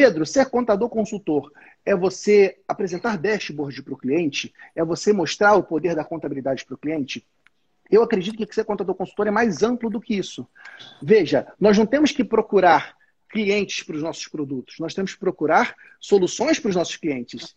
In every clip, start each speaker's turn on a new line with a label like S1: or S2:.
S1: Pedro, ser contador consultor é você apresentar dashboard para o cliente? É você mostrar o poder da contabilidade para o cliente? Eu acredito que ser contador consultor é mais amplo do que isso. Veja, nós não temos que procurar clientes para os nossos produtos, nós temos que procurar soluções para os nossos clientes.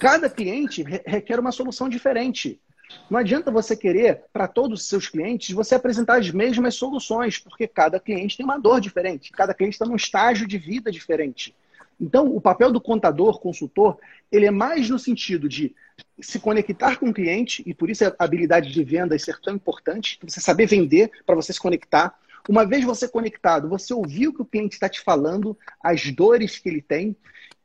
S1: Cada cliente requer uma solução diferente. Não adianta você querer, para todos os seus clientes, você apresentar as mesmas soluções, porque cada cliente tem uma dor diferente, cada cliente está num estágio de vida diferente. Então, o papel do contador, consultor, ele é mais no sentido de se conectar com o cliente, e por isso a habilidade de venda ser tão importante, você saber vender para você se conectar. Uma vez você conectado, você ouvir o que o cliente está te falando, as dores que ele tem,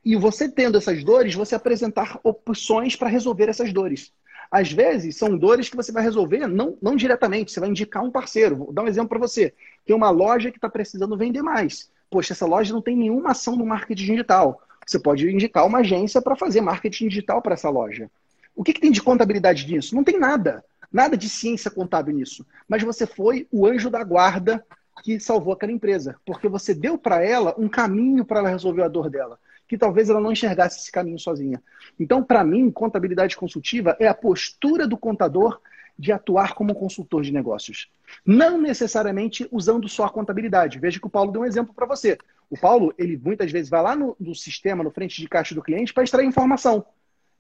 S1: e você tendo essas dores, você apresentar opções para resolver essas dores. Às vezes, são dores que você vai resolver não, não diretamente, você vai indicar um parceiro. Vou dar um exemplo para você. Tem uma loja que está precisando vender mais poxa, essa loja não tem nenhuma ação no marketing digital. Você pode indicar uma agência para fazer marketing digital para essa loja. O que, que tem de contabilidade nisso? Não tem nada. Nada de ciência contábil nisso. Mas você foi o anjo da guarda que salvou aquela empresa. Porque você deu para ela um caminho para ela resolver a dor dela. Que talvez ela não enxergasse esse caminho sozinha. Então, para mim, contabilidade consultiva é a postura do contador de atuar como consultor de negócios. Não necessariamente usando só a contabilidade. Veja que o Paulo deu um exemplo para você. O Paulo, ele muitas vezes vai lá no, no sistema, no frente de caixa do cliente, para extrair informação.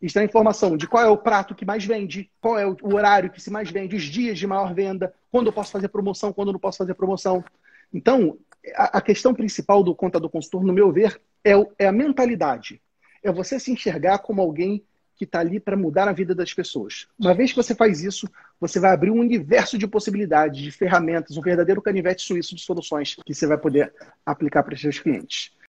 S1: Extrair informação de qual é o prato que mais vende, qual é o, horário que se mais vende, os dias de maior venda, quando eu posso fazer promoção, quando eu não posso fazer promoção. Então, a, a questão principal do contador consultor, no meu ver, é, o, é a mentalidade. É você se enxergar como alguém que está ali para mudar a vida das pessoas. Uma vez que você faz isso, você vai abrir um universo de possibilidades, de ferramentas, um verdadeiro canivete suíço de soluções que você vai poder aplicar para os seus clientes.